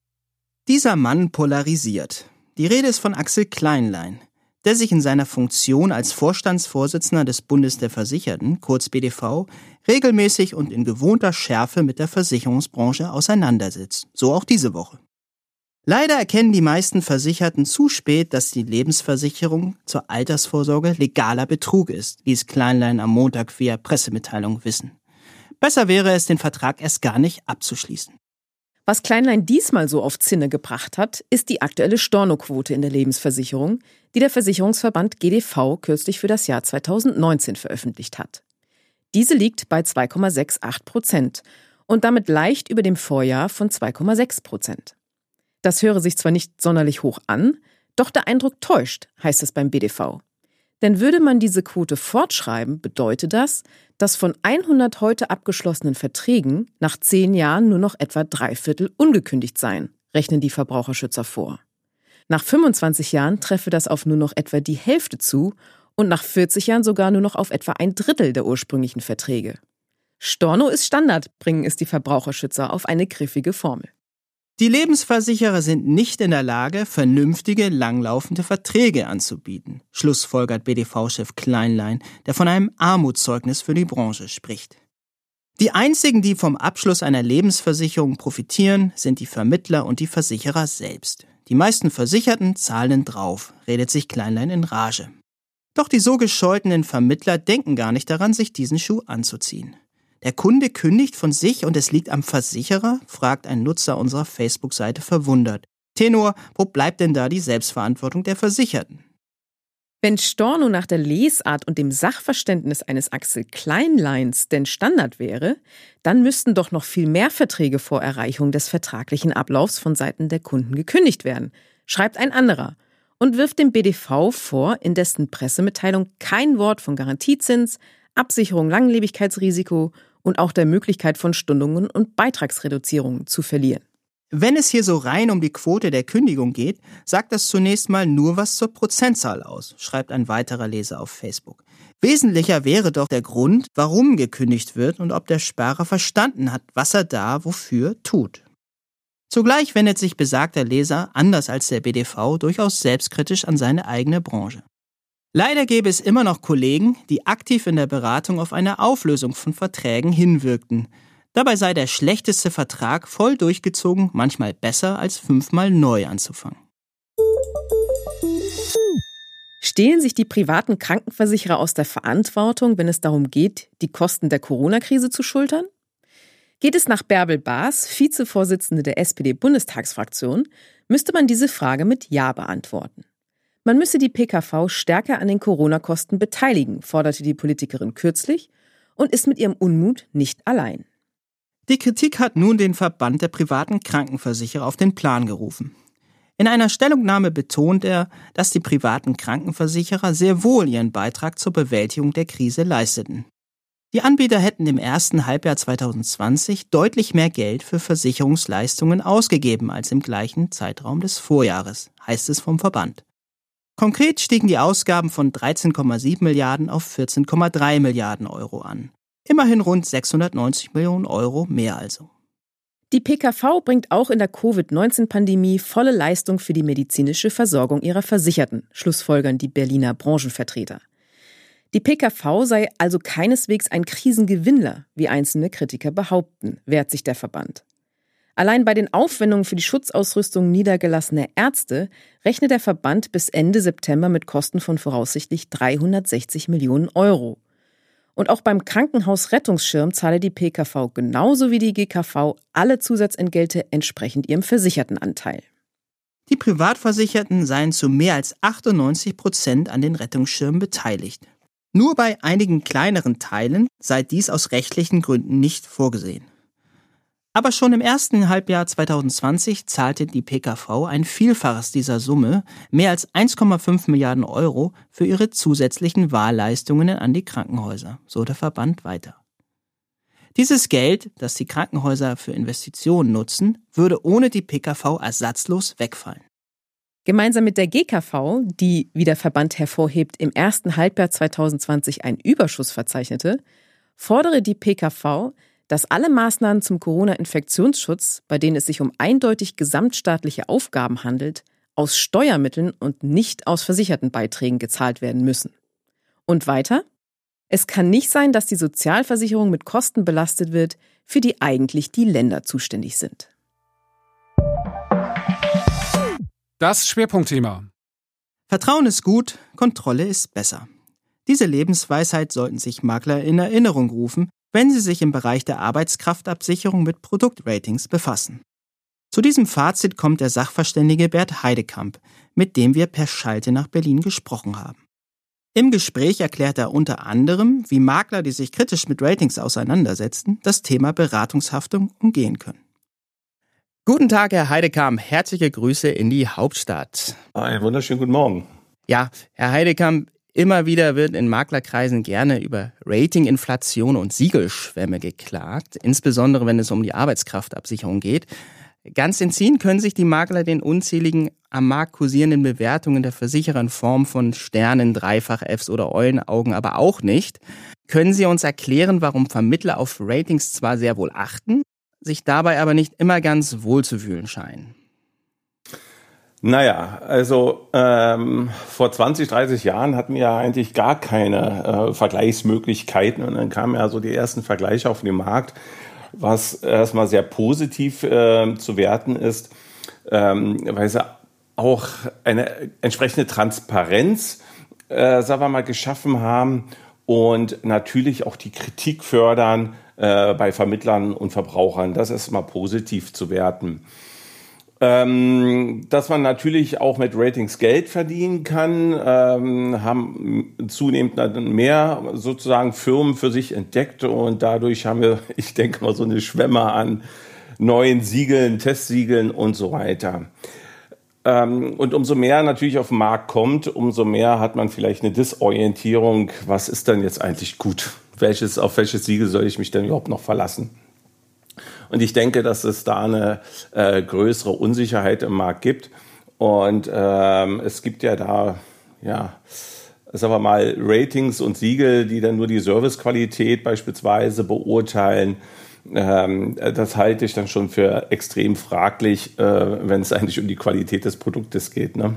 Dieser Mann polarisiert. Die Rede ist von Axel Kleinlein, der sich in seiner Funktion als Vorstandsvorsitzender des Bundes der Versicherten, kurz BDV, regelmäßig und in gewohnter Schärfe mit der Versicherungsbranche auseinandersetzt. So auch diese Woche. Leider erkennen die meisten Versicherten zu spät, dass die Lebensversicherung zur Altersvorsorge legaler Betrug ist, ließ Kleinlein am Montag via Pressemitteilung wissen. Besser wäre es, den Vertrag erst gar nicht abzuschließen. Was Kleinlein diesmal so auf Zinne gebracht hat, ist die aktuelle Stornoquote in der Lebensversicherung, die der Versicherungsverband GDV kürzlich für das Jahr 2019 veröffentlicht hat. Diese liegt bei 2,68 Prozent und damit leicht über dem Vorjahr von 2,6 Prozent. Das höre sich zwar nicht sonderlich hoch an, doch der Eindruck täuscht, heißt es beim BDV. Denn würde man diese Quote fortschreiben, bedeutet das, dass von 100 heute abgeschlossenen Verträgen nach zehn Jahren nur noch etwa drei Viertel ungekündigt seien, rechnen die Verbraucherschützer vor. Nach 25 Jahren treffe das auf nur noch etwa die Hälfte zu und nach 40 Jahren sogar nur noch auf etwa ein Drittel der ursprünglichen Verträge. Storno ist Standard, bringen es die Verbraucherschützer auf eine griffige Formel. Die Lebensversicherer sind nicht in der Lage, vernünftige, langlaufende Verträge anzubieten, schlussfolgert BDV-Chef Kleinlein, der von einem Armutszeugnis für die Branche spricht. Die einzigen, die vom Abschluss einer Lebensversicherung profitieren, sind die Vermittler und die Versicherer selbst. Die meisten Versicherten zahlen drauf, redet sich Kleinlein in Rage. Doch die so gescholtenen Vermittler denken gar nicht daran, sich diesen Schuh anzuziehen. Der Kunde kündigt von sich und es liegt am Versicherer? fragt ein Nutzer unserer Facebook-Seite verwundert. Tenor, wo bleibt denn da die Selbstverantwortung der Versicherten? Wenn Storno nach der Lesart und dem Sachverständnis eines Axel Kleinleins denn Standard wäre, dann müssten doch noch viel mehr Verträge vor Erreichung des vertraglichen Ablaufs von Seiten der Kunden gekündigt werden, schreibt ein anderer und wirft dem BDV vor, in dessen Pressemitteilung kein Wort von Garantiezins, Absicherung Langlebigkeitsrisiko und auch der Möglichkeit von Stundungen und Beitragsreduzierungen zu verlieren. Wenn es hier so rein um die Quote der Kündigung geht, sagt das zunächst mal nur was zur Prozentzahl aus, schreibt ein weiterer Leser auf Facebook. Wesentlicher wäre doch der Grund, warum gekündigt wird und ob der Sparer verstanden hat, was er da wofür tut. Zugleich wendet sich besagter Leser, anders als der BDV, durchaus selbstkritisch an seine eigene Branche. Leider gäbe es immer noch Kollegen, die aktiv in der Beratung auf eine Auflösung von Verträgen hinwirkten. Dabei sei der schlechteste Vertrag voll durchgezogen manchmal besser als fünfmal neu anzufangen. Stehlen sich die privaten Krankenversicherer aus der Verantwortung, wenn es darum geht, die Kosten der Corona-Krise zu schultern? Geht es nach Bärbel Baas, Vizevorsitzende der SPD-Bundestagsfraktion, müsste man diese Frage mit Ja beantworten. Man müsse die PKV stärker an den Corona-Kosten beteiligen, forderte die Politikerin kürzlich und ist mit ihrem Unmut nicht allein. Die Kritik hat nun den Verband der privaten Krankenversicherer auf den Plan gerufen. In einer Stellungnahme betont er, dass die privaten Krankenversicherer sehr wohl ihren Beitrag zur Bewältigung der Krise leisteten. Die Anbieter hätten im ersten Halbjahr 2020 deutlich mehr Geld für Versicherungsleistungen ausgegeben als im gleichen Zeitraum des Vorjahres, heißt es vom Verband. Konkret stiegen die Ausgaben von 13,7 Milliarden auf 14,3 Milliarden Euro an. Immerhin rund 690 Millionen Euro mehr also. Die PKV bringt auch in der Covid-19-Pandemie volle Leistung für die medizinische Versorgung ihrer Versicherten, schlussfolgern die Berliner Branchenvertreter. Die PKV sei also keineswegs ein Krisengewinnler, wie einzelne Kritiker behaupten, wehrt sich der Verband. Allein bei den Aufwendungen für die Schutzausrüstung niedergelassener Ärzte rechnet der Verband bis Ende September mit Kosten von voraussichtlich 360 Millionen Euro. Und auch beim Krankenhausrettungsschirm zahle die PKV genauso wie die GKV alle Zusatzentgelte entsprechend ihrem Versichertenanteil. Die Privatversicherten seien zu mehr als 98 Prozent an den Rettungsschirmen beteiligt. Nur bei einigen kleineren Teilen sei dies aus rechtlichen Gründen nicht vorgesehen. Aber schon im ersten Halbjahr 2020 zahlte die PKV ein Vielfaches dieser Summe, mehr als 1,5 Milliarden Euro, für ihre zusätzlichen Wahlleistungen an die Krankenhäuser, so der Verband weiter. Dieses Geld, das die Krankenhäuser für Investitionen nutzen, würde ohne die PKV ersatzlos wegfallen. Gemeinsam mit der GKV, die, wie der Verband hervorhebt, im ersten Halbjahr 2020 einen Überschuss verzeichnete, fordere die PKV, dass alle Maßnahmen zum Corona-Infektionsschutz, bei denen es sich um eindeutig gesamtstaatliche Aufgaben handelt, aus Steuermitteln und nicht aus versicherten Beiträgen gezahlt werden müssen. Und weiter? Es kann nicht sein, dass die Sozialversicherung mit Kosten belastet wird, für die eigentlich die Länder zuständig sind. Das Schwerpunktthema. Vertrauen ist gut, Kontrolle ist besser. Diese Lebensweisheit sollten sich Makler in Erinnerung rufen, wenn sie sich im Bereich der Arbeitskraftabsicherung mit Produktratings befassen. Zu diesem Fazit kommt der Sachverständige Bert Heidekamp, mit dem wir per Schalte nach Berlin gesprochen haben. Im Gespräch erklärt er unter anderem, wie Makler, die sich kritisch mit Ratings auseinandersetzen, das Thema Beratungshaftung umgehen können. Guten Tag, Herr Heidekamp. Herzliche Grüße in die Hauptstadt. Einen wunderschönen guten Morgen. Ja, Herr Heidekamp, immer wieder wird in Maklerkreisen gerne über Ratinginflation und Siegelschwämme geklagt, insbesondere wenn es um die Arbeitskraftabsicherung geht. Ganz entziehen können sich die Makler den unzähligen am Markt kursierenden Bewertungen der Versicherer in Form von Sternen, Dreifach-Fs oder Eulenaugen aber auch nicht. Können Sie uns erklären, warum Vermittler auf Ratings zwar sehr wohl achten, sich dabei aber nicht immer ganz wohl zu fühlen scheinen? Naja, also ähm, vor 20, 30 Jahren hatten wir ja eigentlich gar keine äh, Vergleichsmöglichkeiten und dann kamen ja so die ersten Vergleiche auf den Markt was erstmal sehr positiv äh, zu werten ist, ähm, weil sie auch eine entsprechende Transparenz, äh, sagen wir mal, geschaffen haben und natürlich auch die Kritik fördern äh, bei Vermittlern und Verbrauchern. Das ist mal positiv zu werten. Ähm, dass man natürlich auch mit Ratings Geld verdienen kann, ähm, haben zunehmend mehr sozusagen Firmen für sich entdeckt und dadurch haben wir, ich denke mal, so eine Schwemme an neuen Siegeln, Testsiegeln und so weiter. Ähm, und umso mehr natürlich auf den Markt kommt, umso mehr hat man vielleicht eine Disorientierung. Was ist denn jetzt eigentlich gut? Welches, auf welches Siegel soll ich mich denn überhaupt noch verlassen? Und ich denke, dass es da eine äh, größere Unsicherheit im Markt gibt. Und ähm, es gibt ja da, ja, sagen wir mal, Ratings und Siegel, die dann nur die Servicequalität beispielsweise beurteilen. Ähm, das halte ich dann schon für extrem fraglich, äh, wenn es eigentlich um die Qualität des Produktes geht. Ne?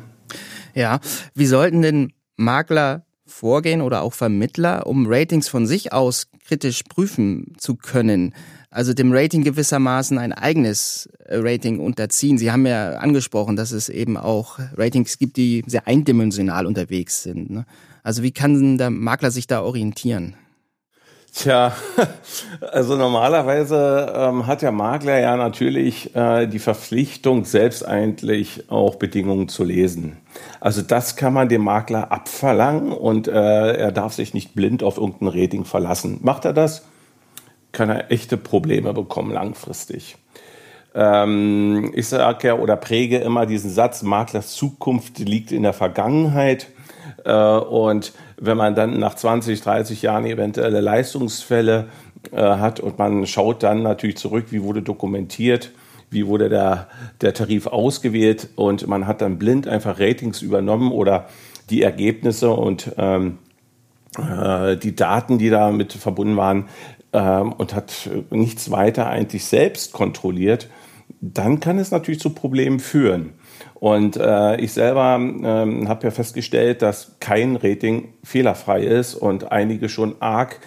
Ja, wie sollten denn Makler vorgehen oder auch Vermittler, um Ratings von sich aus kritisch prüfen zu können? Also dem Rating gewissermaßen ein eigenes äh, Rating unterziehen. Sie haben ja angesprochen, dass es eben auch Ratings gibt, die sehr eindimensional unterwegs sind. Ne? Also wie kann der Makler sich da orientieren? Tja, also normalerweise ähm, hat der Makler ja natürlich äh, die Verpflichtung, selbst eigentlich auch Bedingungen zu lesen. Also das kann man dem Makler abverlangen und äh, er darf sich nicht blind auf irgendein Rating verlassen. Macht er das? Kann er echte Probleme bekommen langfristig. Ähm, ich sage ja oder präge immer diesen Satz, Maklers Zukunft liegt in der Vergangenheit. Äh, und wenn man dann nach 20, 30 Jahren eventuelle Leistungsfälle äh, hat und man schaut dann natürlich zurück, wie wurde dokumentiert, wie wurde der, der Tarif ausgewählt und man hat dann blind einfach Ratings übernommen oder die Ergebnisse und ähm, äh, die Daten, die damit verbunden waren, ähm, und hat nichts weiter eigentlich selbst kontrolliert, dann kann es natürlich zu Problemen führen. Und äh, ich selber ähm, habe ja festgestellt, dass kein Rating fehlerfrei ist und einige schon arg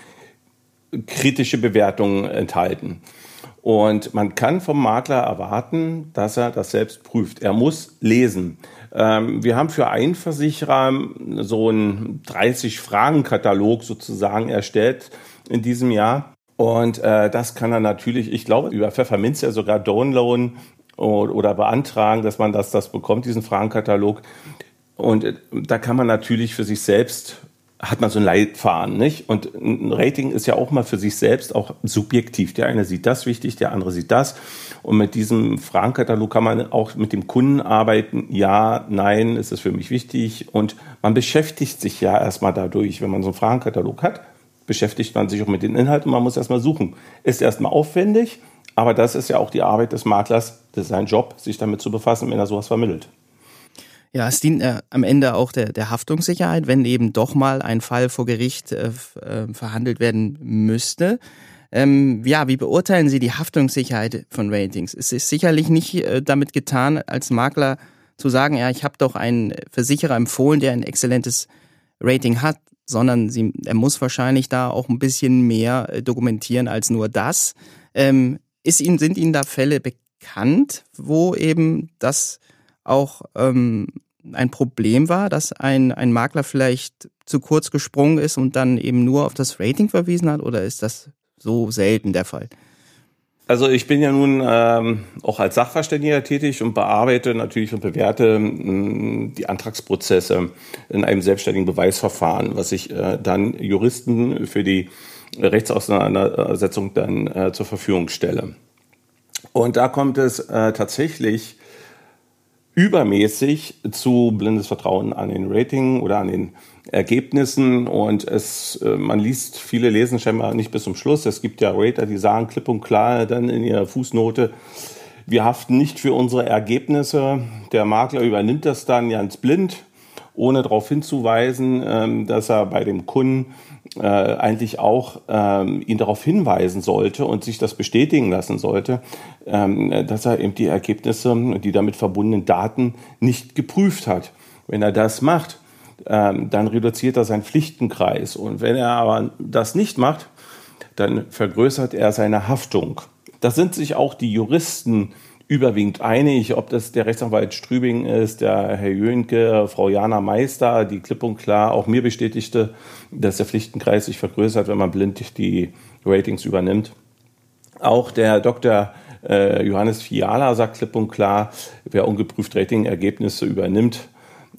kritische Bewertungen enthalten. Und man kann vom Makler erwarten, dass er das selbst prüft. Er muss lesen. Ähm, wir haben für einen Versicherer so einen 30-Fragen-Katalog sozusagen erstellt in diesem Jahr. Und äh, das kann er natürlich, ich glaube, über Pfefferminz ja sogar downloaden oder, beantragen, dass man das, das bekommt, diesen Fragenkatalog. Und äh, da kann man natürlich für sich selbst hat man so ein Leitfaden, nicht? Und ein Rating ist ja auch mal für sich selbst auch subjektiv. Der eine sieht das wichtig, der andere sieht das. Und mit diesem Fragenkatalog kann man auch mit dem Kunden arbeiten. Ja, nein, ist es für mich wichtig. Und man beschäftigt sich ja erstmal dadurch, wenn man so einen Fragenkatalog hat beschäftigt man sich auch mit den Inhalten. Man muss erstmal suchen. Ist erstmal aufwendig, aber das ist ja auch die Arbeit des Maklers. Das ist sein Job, sich damit zu befassen, wenn er sowas vermittelt. Ja, es dient äh, am Ende auch der, der Haftungssicherheit, wenn eben doch mal ein Fall vor Gericht äh, äh, verhandelt werden müsste. Ähm, ja, wie beurteilen Sie die Haftungssicherheit von Ratings? Es ist sicherlich nicht äh, damit getan, als Makler zu sagen, ja, ich habe doch einen Versicherer empfohlen, der ein exzellentes Rating hat, sondern sie, er muss wahrscheinlich da auch ein bisschen mehr äh, dokumentieren als nur das. Ähm, ist Ihnen, sind Ihnen da Fälle bekannt, wo eben das auch ähm, ein Problem war, dass ein, ein Makler vielleicht zu kurz gesprungen ist und dann eben nur auf das Rating verwiesen hat? Oder ist das so selten der Fall? Also ich bin ja nun ähm, auch als Sachverständiger tätig und bearbeite natürlich und bewerte mh, die Antragsprozesse in einem selbstständigen Beweisverfahren, was ich äh, dann Juristen für die Rechtsauseinandersetzung dann äh, zur Verfügung stelle. Und da kommt es äh, tatsächlich übermäßig zu blindes Vertrauen an den Rating oder an den Ergebnissen und es, äh, man liest, viele lesen scheinbar nicht bis zum Schluss. Es gibt ja Rater, die sagen klipp und klar dann in ihrer Fußnote, wir haften nicht für unsere Ergebnisse. Der Makler übernimmt das dann ganz blind, ohne darauf hinzuweisen, ähm, dass er bei dem Kunden äh, eigentlich auch ähm, ihn darauf hinweisen sollte und sich das bestätigen lassen sollte, ähm, dass er eben die Ergebnisse und die damit verbundenen Daten nicht geprüft hat. Wenn er das macht, ähm, dann reduziert er seinen Pflichtenkreis. Und wenn er aber das nicht macht, dann vergrößert er seine Haftung. Da sind sich auch die Juristen überwiegend einig, ob das der Rechtsanwalt Strübing ist, der Herr Jönke, Frau Jana Meister, die klipp und klar auch mir bestätigte, dass der Pflichtenkreis sich vergrößert, wenn man blind die Ratings übernimmt. Auch der Dr. Äh, Johannes Fiala sagt klipp und klar, wer ungeprüft Ratingergebnisse übernimmt,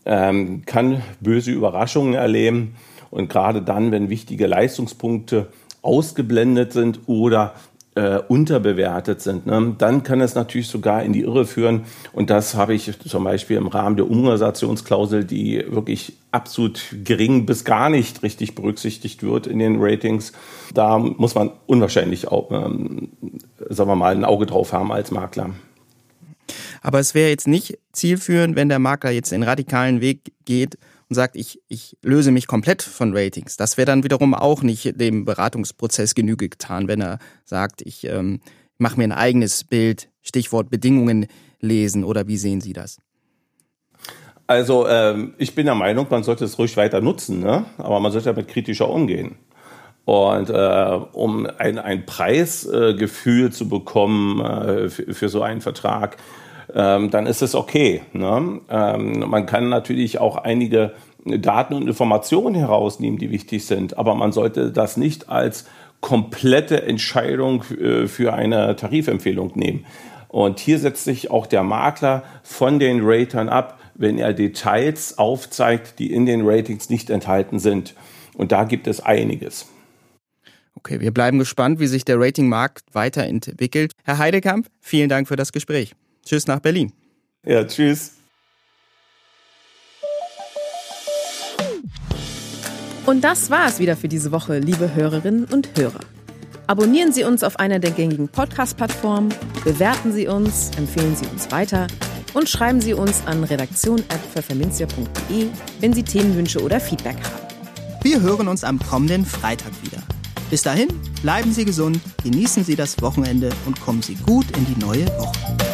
ähm, kann böse Überraschungen erleben. Und gerade dann, wenn wichtige Leistungspunkte ausgeblendet sind oder äh, unterbewertet sind, ne, dann kann es natürlich sogar in die Irre führen. Und das habe ich zum Beispiel im Rahmen der Umorganisationsklausel, die wirklich absolut gering bis gar nicht richtig berücksichtigt wird in den Ratings. Da muss man unwahrscheinlich auch, ähm, sagen wir mal, ein Auge drauf haben als Makler. Aber es wäre jetzt nicht zielführend, wenn der Makler jetzt den radikalen Weg geht und sagt, ich, ich löse mich komplett von Ratings. Das wäre dann wiederum auch nicht dem Beratungsprozess Genüge getan, wenn er sagt, ich ähm, mache mir ein eigenes Bild, Stichwort Bedingungen lesen oder wie sehen Sie das? Also ähm, ich bin der Meinung, man sollte es ruhig weiter nutzen, ne? aber man sollte damit kritischer umgehen. Und äh, um ein, ein Preisgefühl äh, zu bekommen äh, für, für so einen Vertrag, ähm, dann ist es okay. Ne? Ähm, man kann natürlich auch einige Daten und Informationen herausnehmen, die wichtig sind, aber man sollte das nicht als komplette Entscheidung äh, für eine Tarifempfehlung nehmen. Und hier setzt sich auch der Makler von den Ratern ab, wenn er Details aufzeigt, die in den Ratings nicht enthalten sind. Und da gibt es einiges. Okay, wir bleiben gespannt, wie sich der Ratingmarkt weiterentwickelt. Herr Heidekamp, vielen Dank für das Gespräch. Tschüss nach Berlin. Ja, tschüss. Und das war es wieder für diese Woche, liebe Hörerinnen und Hörer. Abonnieren Sie uns auf einer der gängigen Podcast-Plattformen, bewerten Sie uns, empfehlen Sie uns weiter und schreiben Sie uns an redaktion.pfefferminzia.de, wenn Sie Themenwünsche oder Feedback haben. Wir hören uns am kommenden Freitag wieder. Bis dahin, bleiben Sie gesund, genießen Sie das Wochenende und kommen Sie gut in die neue Woche.